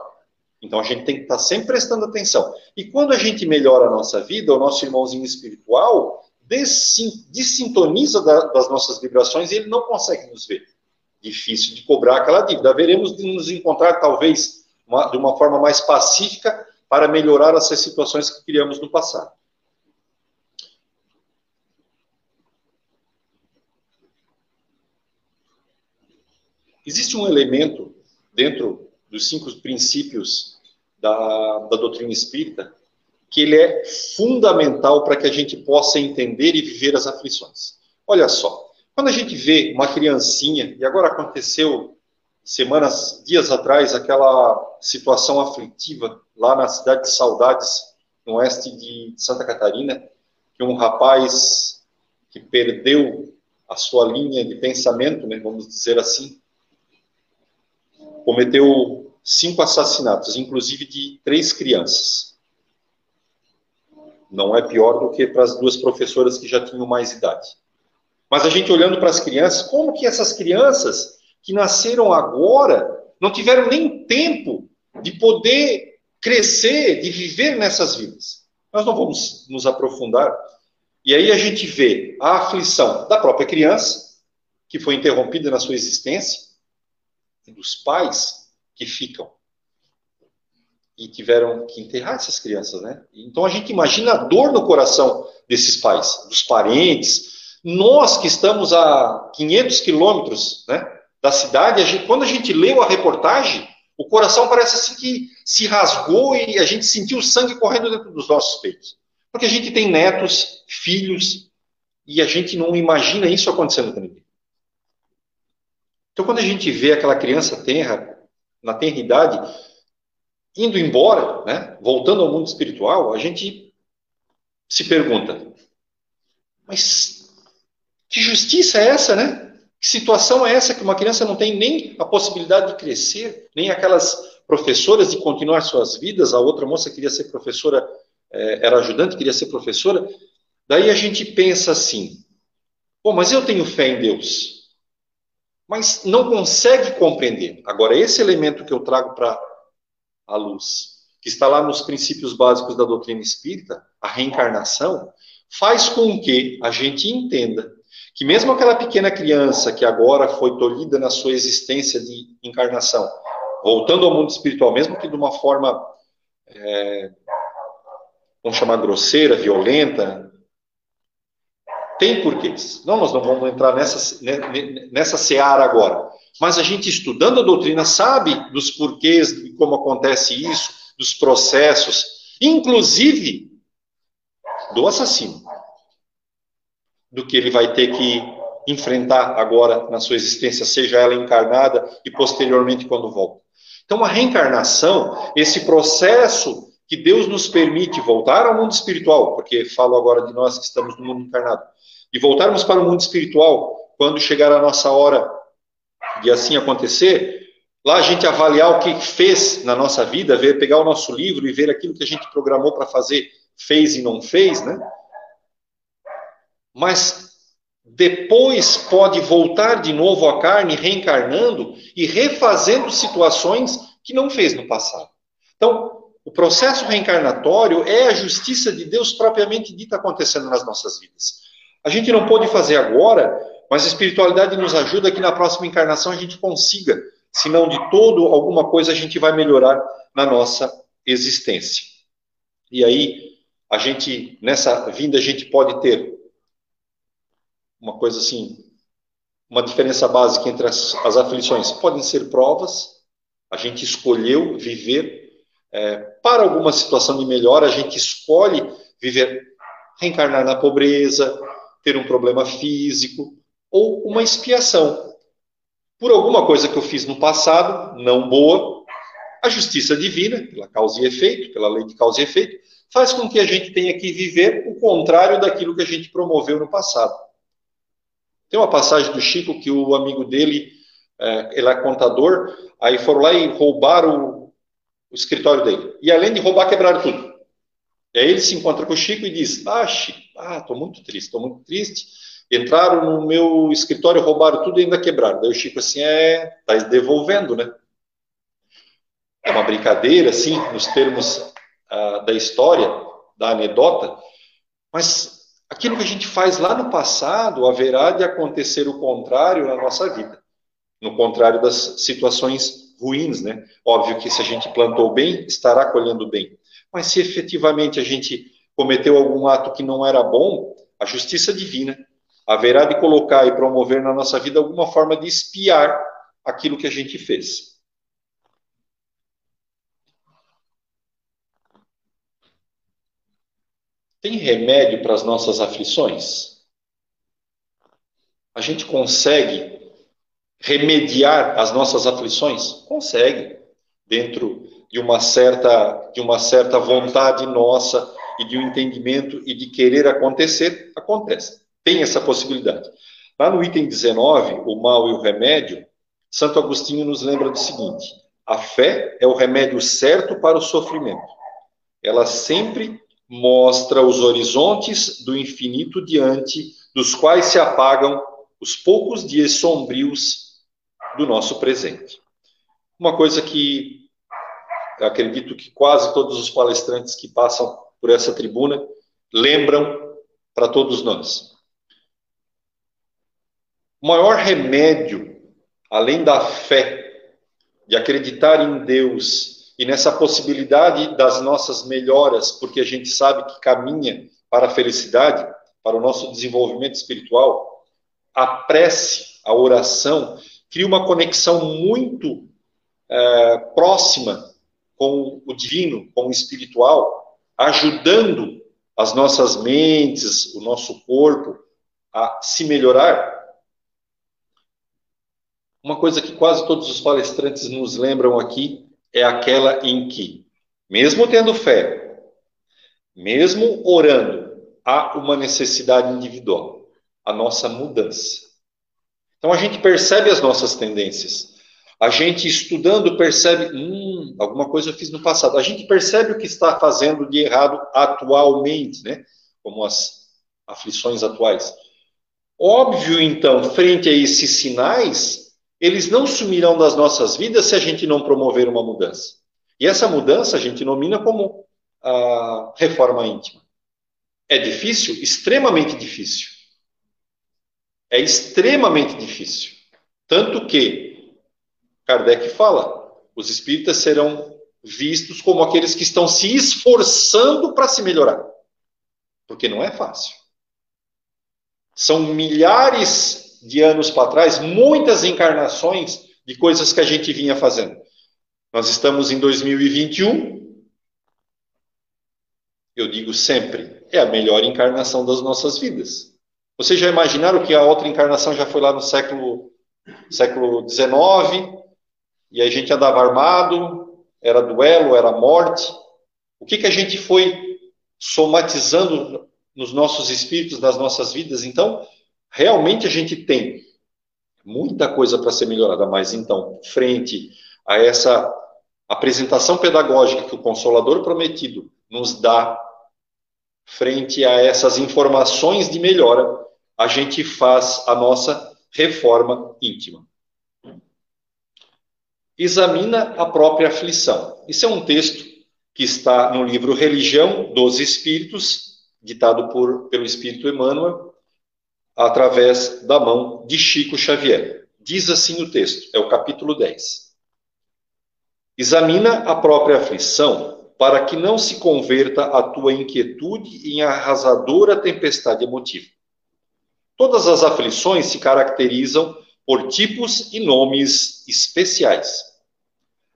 Então a gente tem que estar sempre prestando atenção. E quando a gente melhora a nossa vida, o nosso irmãozinho espiritual dessintoniza das nossas vibrações e ele não consegue nos ver. Difícil de cobrar aquela dívida. Veremos de nos encontrar, talvez, uma, de uma forma mais pacífica para melhorar essas situações que criamos no passado. Existe um elemento dentro dos cinco princípios da, da doutrina espírita que ele é fundamental para que a gente possa entender e viver as aflições. Olha só, quando a gente vê uma criancinha, e agora aconteceu semanas, dias atrás, aquela situação aflitiva lá na cidade de Saudades, no oeste de Santa Catarina, que um rapaz que perdeu a sua linha de pensamento, né, vamos dizer assim, cometeu cinco assassinatos, inclusive de três crianças. Não é pior do que para as duas professoras que já tinham mais idade. Mas a gente olhando para as crianças, como que essas crianças que nasceram agora não tiveram nem tempo de poder crescer, de viver nessas vidas? Nós não vamos nos aprofundar. E aí a gente vê a aflição da própria criança, que foi interrompida na sua existência, dos pais que ficam e tiveram que enterrar essas crianças, né? Então a gente imagina a dor no coração desses pais, dos parentes. Nós que estamos a 500 quilômetros, né, da cidade, a gente, quando a gente leu a reportagem, o coração parece assim que se rasgou e a gente sentiu o sangue correndo dentro dos nossos peitos. Porque a gente tem netos, filhos, e a gente não imagina isso acontecendo com ninguém. Então, quando a gente vê aquela criança tenra, na tenra idade, indo embora, né, voltando ao mundo espiritual, a gente se pergunta: mas que justiça é essa, né? Que situação é essa que uma criança não tem nem a possibilidade de crescer, nem aquelas professoras e continuar suas vidas, a outra moça queria ser professora, é, era ajudante, queria ser professora. Daí a gente pensa assim: bom, mas eu tenho fé em Deus, mas não consegue compreender. Agora, esse elemento que eu trago para a luz, que está lá nos princípios básicos da doutrina espírita, a reencarnação, faz com que a gente entenda que mesmo aquela pequena criança que agora foi tolhida na sua existência de encarnação, voltando ao mundo espiritual, mesmo que de uma forma, é, vamos chamar grosseira, violenta, tem porquês. Não, nós não vamos entrar nessa, nessa seara agora. Mas a gente estudando a doutrina sabe dos porquês, de como acontece isso, dos processos, inclusive do assassino, do que ele vai ter que enfrentar agora na sua existência, seja ela encarnada e posteriormente quando volta. Então, a reencarnação, esse processo que Deus nos permite voltar ao mundo espiritual, porque falo agora de nós que estamos no mundo encarnado, e voltarmos para o mundo espiritual quando chegar a nossa hora de assim acontecer, lá a gente avaliar o que fez na nossa vida, ver, pegar o nosso livro e ver aquilo que a gente programou para fazer fez e não fez, né? Mas depois pode voltar de novo à carne, reencarnando e refazendo situações que não fez no passado. Então, o processo reencarnatório é a justiça de Deus propriamente dita acontecendo nas nossas vidas. A gente não pode fazer agora, mas a espiritualidade nos ajuda que na próxima encarnação a gente consiga, se não de todo, alguma coisa a gente vai melhorar na nossa existência. E aí, a gente, nessa vinda, a gente pode ter uma coisa assim, uma diferença básica entre as, as aflições. Podem ser provas, a gente escolheu viver é, para alguma situação de melhor, a gente escolhe viver, reencarnar na pobreza, ter um problema físico ou uma expiação. Por alguma coisa que eu fiz no passado, não boa, a justiça divina, pela causa e efeito, pela lei de causa e efeito, faz com que a gente tenha que viver o contrário daquilo que a gente promoveu no passado. Tem uma passagem do Chico que o amigo dele, é, ele é contador, aí foram lá e roubaram o, o escritório dele. E além de roubar, quebraram tudo. E aí ele se encontra com o Chico e diz: Ah, Chico, ah, muito triste, estou muito triste. Entraram no meu escritório, roubaram tudo e ainda quebraram. Daí o Chico assim, é, está devolvendo, né? É uma brincadeira, assim, nos termos ah, da história, da anedota, mas aquilo que a gente faz lá no passado haverá de acontecer o contrário na nossa vida. No contrário das situações ruins, né? Óbvio que se a gente plantou bem, estará colhendo bem. Mas se efetivamente a gente cometeu algum ato que não era bom, a justiça divina haverá de colocar e promover na nossa vida alguma forma de espiar aquilo que a gente fez. Tem remédio para as nossas aflições? A gente consegue remediar as nossas aflições? Consegue, dentro de uma certa, de uma certa vontade nossa e de um entendimento e de querer acontecer, acontece. Tem essa possibilidade. Lá no item 19, o mal e o remédio, Santo Agostinho nos lembra do seguinte: a fé é o remédio certo para o sofrimento. Ela sempre mostra os horizontes do infinito diante dos quais se apagam os poucos dias sombrios do nosso presente. Uma coisa que acredito que quase todos os palestrantes que passam por essa tribuna lembram para todos nós. O maior remédio, além da fé, de acreditar em Deus e nessa possibilidade das nossas melhoras, porque a gente sabe que caminha para a felicidade, para o nosso desenvolvimento espiritual, a prece, a oração, cria uma conexão muito é, próxima com o divino, com o espiritual, ajudando as nossas mentes, o nosso corpo a se melhorar. Uma coisa que quase todos os palestrantes nos lembram aqui é aquela em que, mesmo tendo fé, mesmo orando, há uma necessidade individual, a nossa mudança. Então a gente percebe as nossas tendências. A gente estudando percebe, hum, alguma coisa eu fiz no passado. A gente percebe o que está fazendo de errado atualmente, né? Como as aflições atuais. Óbvio, então, frente a esses sinais, eles não sumirão das nossas vidas se a gente não promover uma mudança. E essa mudança a gente nomina como a reforma íntima. É difícil? Extremamente difícil. É extremamente difícil. Tanto que Kardec fala: os espíritas serão vistos como aqueles que estão se esforçando para se melhorar. Porque não é fácil. São milhares de anos para trás, muitas encarnações de coisas que a gente vinha fazendo. Nós estamos em 2021. Eu digo sempre, é a melhor encarnação das nossas vidas. Vocês já imaginaram que a outra encarnação já foi lá no século século XIX e a gente andava armado, era duelo, era morte. O que que a gente foi somatizando nos nossos espíritos, nas nossas vidas? Então, realmente a gente tem muita coisa para ser melhorada, mas então, frente a essa apresentação pedagógica que o Consolador Prometido nos dá, frente a essas informações de melhora, a gente faz a nossa reforma íntima. Examina a própria aflição. Isso é um texto que está no livro Religião dos Espíritos, ditado por, pelo Espírito Emmanuel, através da mão de Chico Xavier. Diz assim o texto, é o capítulo 10. Examina a própria aflição para que não se converta a tua inquietude em arrasadora tempestade emotiva. Todas as aflições se caracterizam por tipos e nomes especiais.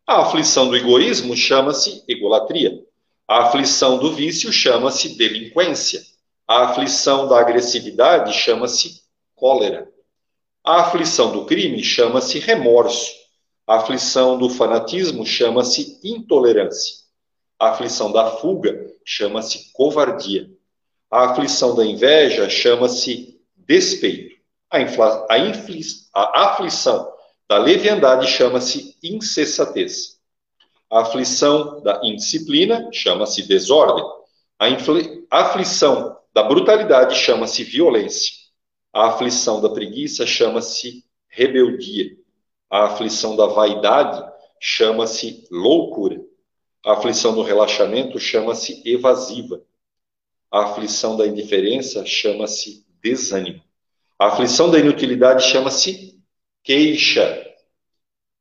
A aflição do egoísmo chama-se egolatria. A aflição do vício chama-se delinquência. A aflição da agressividade chama-se cólera. A aflição do crime chama-se remorso. A aflição do fanatismo chama-se intolerância. A aflição da fuga chama-se covardia. A aflição da inveja chama-se despeito. A, a, a aflição da leviandade chama-se incessatez. A aflição da indisciplina chama-se desordem. A aflição da brutalidade chama-se violência. A aflição da preguiça chama-se rebeldia. A aflição da vaidade chama-se loucura. A aflição do relaxamento chama-se evasiva. A aflição da indiferença chama-se desânimo. A aflição da inutilidade chama-se queixa.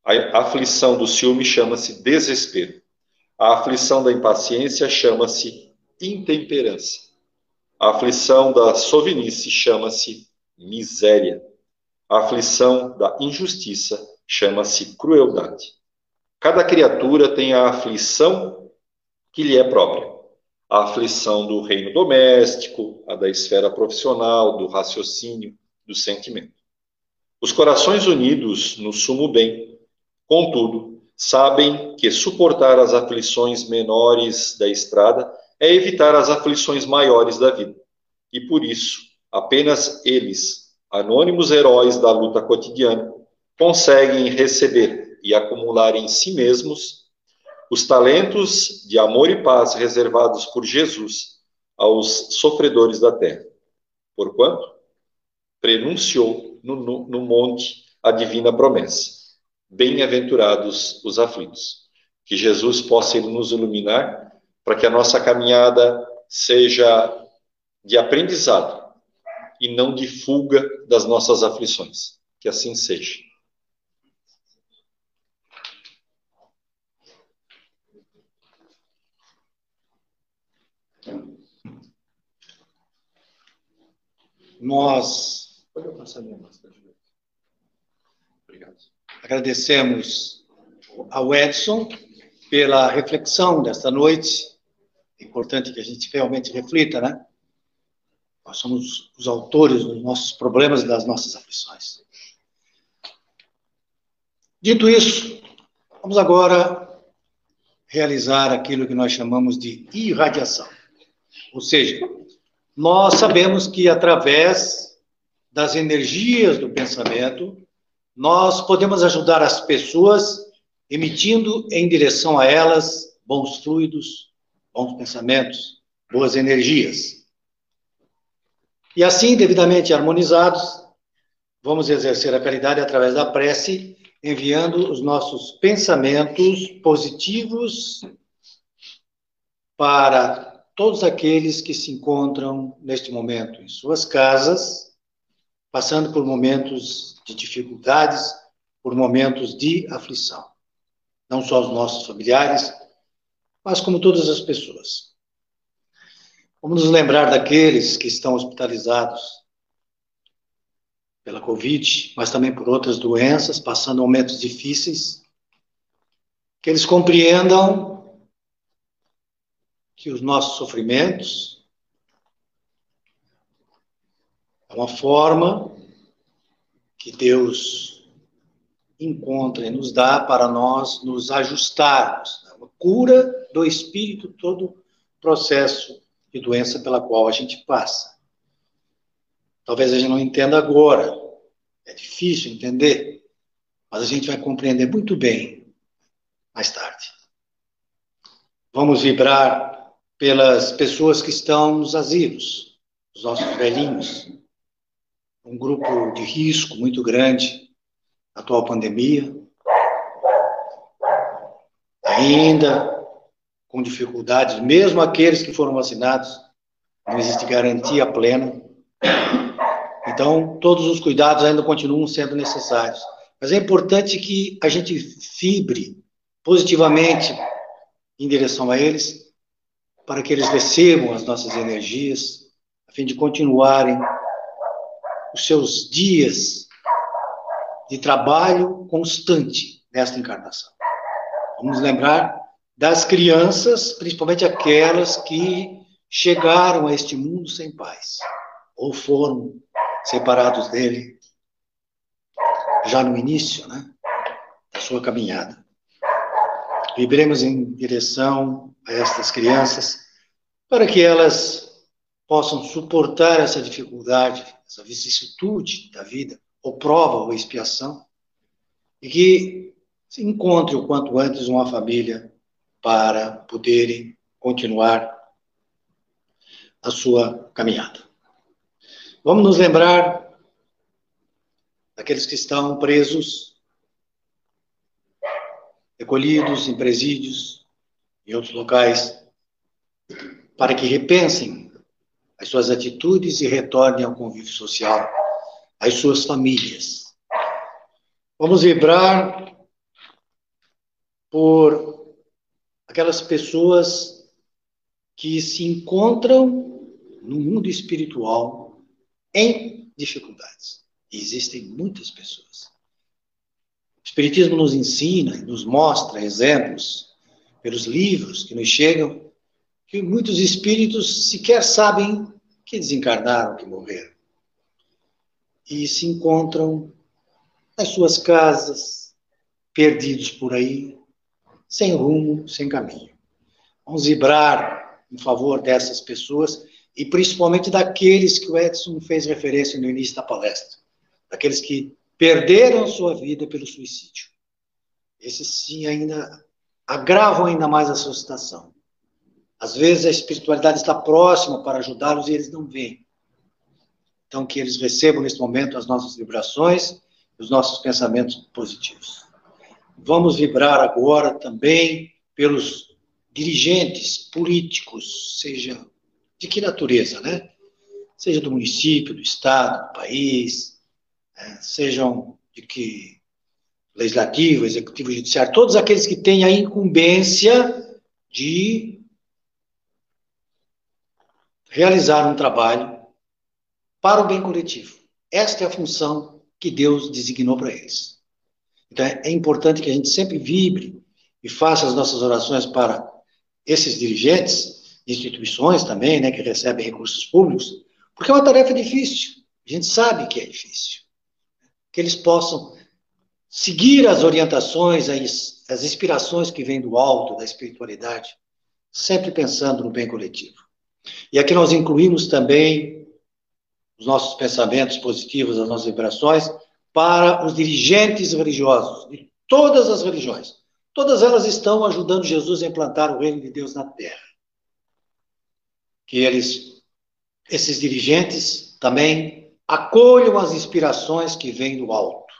A aflição do ciúme chama-se desespero. A aflição da impaciência chama-se intemperança. A aflição da sovinice chama-se miséria. A aflição da injustiça chama-se crueldade. Cada criatura tem a aflição que lhe é própria a aflição do reino doméstico, a da esfera profissional, do raciocínio, do sentimento. Os corações unidos no sumo bem, contudo, sabem que suportar as aflições menores da estrada é evitar as aflições maiores da vida. E por isso, apenas eles, anônimos heróis da luta cotidiana, conseguem receber e acumular em si mesmos os talentos de amor e paz reservados por Jesus aos sofredores da terra. Porquanto prenunciou no, no, no monte a divina promessa. Bem-aventurados os aflitos. Que Jesus possa nos iluminar para que a nossa caminhada seja de aprendizado e não de fuga das nossas aflições. Que assim seja. Nós Obrigado. Agradecemos ao Edson pela reflexão desta noite. É importante que a gente realmente reflita, né? Nós somos os autores dos nossos problemas e das nossas aflições. Dito isso, vamos agora realizar aquilo que nós chamamos de irradiação. Ou seja, nós sabemos que através das energias do pensamento, nós podemos ajudar as pessoas emitindo em direção a elas bons fluidos, bons pensamentos, boas energias. E assim, devidamente harmonizados, vamos exercer a caridade através da prece, enviando os nossos pensamentos positivos para todos aqueles que se encontram neste momento em suas casas, passando por momentos de dificuldades, por momentos de aflição. Não só os nossos familiares, mas como todas as pessoas. Vamos nos lembrar daqueles que estão hospitalizados pela Covid, mas também por outras doenças, passando momentos difíceis, que eles compreendam que os nossos sofrimentos é uma forma que Deus encontra e nos dá para nós nos ajustarmos. Né? Cura do espírito, todo processo de doença pela qual a gente passa. Talvez a gente não entenda agora, é difícil entender, mas a gente vai compreender muito bem mais tarde. Vamos vibrar pelas pessoas que estão nos asilos, os nossos velhinhos, um grupo de risco muito grande na atual pandemia, ainda com dificuldades, mesmo aqueles que foram vacinados, não existe garantia plena. Então, todos os cuidados ainda continuam sendo necessários. Mas é importante que a gente vibre positivamente em direção a eles para que eles recebam as nossas energias, a fim de continuarem os seus dias de trabalho constante nesta encarnação. Vamos lembrar das crianças, principalmente aquelas que chegaram a este mundo sem pais, ou foram separados dele já no início né, da sua caminhada. Vibremos em direção a estas crianças para que elas possam suportar essa dificuldade, essa vicissitude da vida, ou prova ou expiação, e que se encontre o quanto antes uma família para poderem continuar a sua caminhada. Vamos nos lembrar daqueles que estão presos recolhidos em presídios e outros locais, para que repensem as suas atitudes e retornem ao convívio social, às suas famílias. Vamos vibrar por aquelas pessoas que se encontram no mundo espiritual em dificuldades. E existem muitas pessoas. O Espiritismo nos ensina nos mostra exemplos pelos livros que nos chegam que muitos espíritos sequer sabem que desencarnaram, que morreram. E se encontram nas suas casas, perdidos por aí, sem rumo, sem caminho. Vamos vibrar em favor dessas pessoas e principalmente daqueles que o Edson fez referência no início da palestra, daqueles que perderam sua vida pelo suicídio. Esses sim ainda agravam ainda mais a sua situação. Às vezes a espiritualidade está próxima para ajudá-los e eles não veem. Então que eles recebam nesse momento as nossas vibrações, os nossos pensamentos positivos. Vamos vibrar agora também pelos dirigentes políticos, seja de que natureza, né? Seja do município, do estado, do país, é, sejam de que legislativo, executivo, judiciário, todos aqueles que têm a incumbência de realizar um trabalho para o bem coletivo. Esta é a função que Deus designou para eles. Então é, é importante que a gente sempre vibre e faça as nossas orações para esses dirigentes, instituições também, né, que recebem recursos públicos, porque é uma tarefa difícil. A gente sabe que é difícil que eles possam seguir as orientações, as, as inspirações que vêm do alto, da espiritualidade, sempre pensando no bem coletivo. E aqui nós incluímos também os nossos pensamentos positivos, as nossas vibrações para os dirigentes religiosos de todas as religiões. Todas elas estão ajudando Jesus a implantar o reino de Deus na terra. Que eles, esses dirigentes, também acolham as inspirações que vêm do alto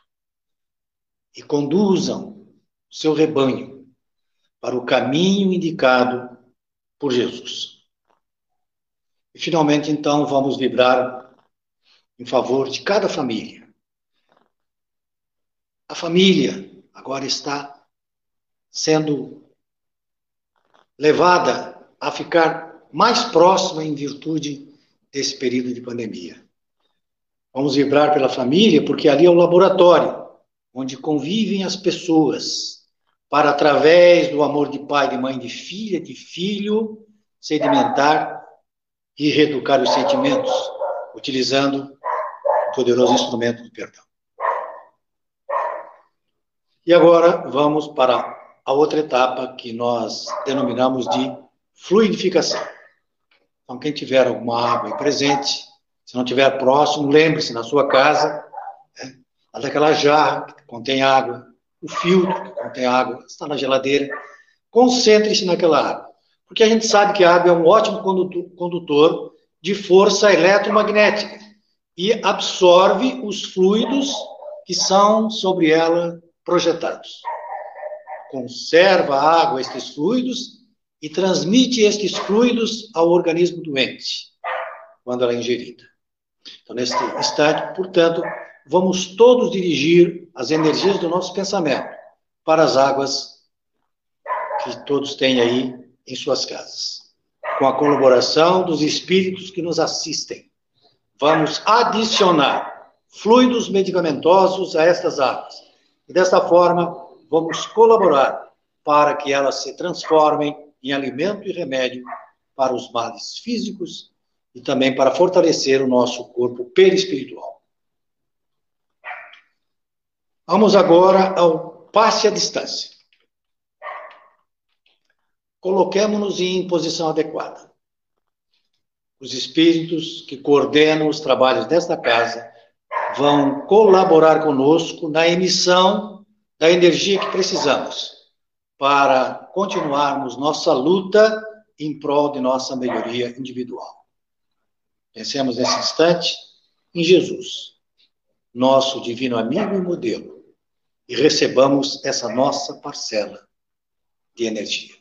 e conduzam o seu rebanho para o caminho indicado por Jesus. E finalmente, então, vamos vibrar em favor de cada família. A família agora está sendo levada a ficar mais próxima em virtude desse período de pandemia. Vamos vibrar pela família, porque ali é o laboratório onde convivem as pessoas, para através do amor de pai, de mãe, de filha, de filho, sedimentar e reeducar os sentimentos, utilizando o poderoso instrumento do perdão. E agora vamos para a outra etapa que nós denominamos de fluidificação. Então, quem tiver alguma água presente, se não tiver próximo, lembre-se na sua casa, né, daquela jarra que contém água, o filtro que contém água, está na geladeira, concentre-se naquela água. Porque a gente sabe que a água é um ótimo condutor de força eletromagnética e absorve os fluidos que são sobre ela projetados. Conserva a água estes fluidos e transmite estes fluidos ao organismo doente, quando ela é ingerida. Então, neste instante, portanto, vamos todos dirigir as energias do nosso pensamento para as águas que todos têm aí em suas casas, com a colaboração dos espíritos que nos assistem. Vamos adicionar fluidos medicamentosos a estas águas. E desta forma, vamos colaborar para que elas se transformem em alimento e remédio para os males físicos e também para fortalecer o nosso corpo perispiritual. Vamos agora ao passe à distância. Coloquemos-nos em posição adequada. Os espíritos que coordenam os trabalhos desta casa vão colaborar conosco na emissão da energia que precisamos para continuarmos nossa luta em prol de nossa melhoria individual. Pensemos nesse instante em Jesus, nosso divino amigo e modelo, e recebamos essa nossa parcela de energia.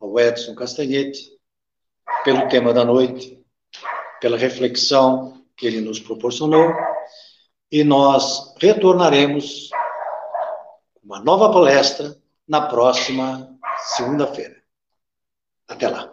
ao Edson Castanhete pelo tema da noite, pela reflexão que ele nos proporcionou, e nós retornaremos uma nova palestra na próxima segunda-feira. Até lá.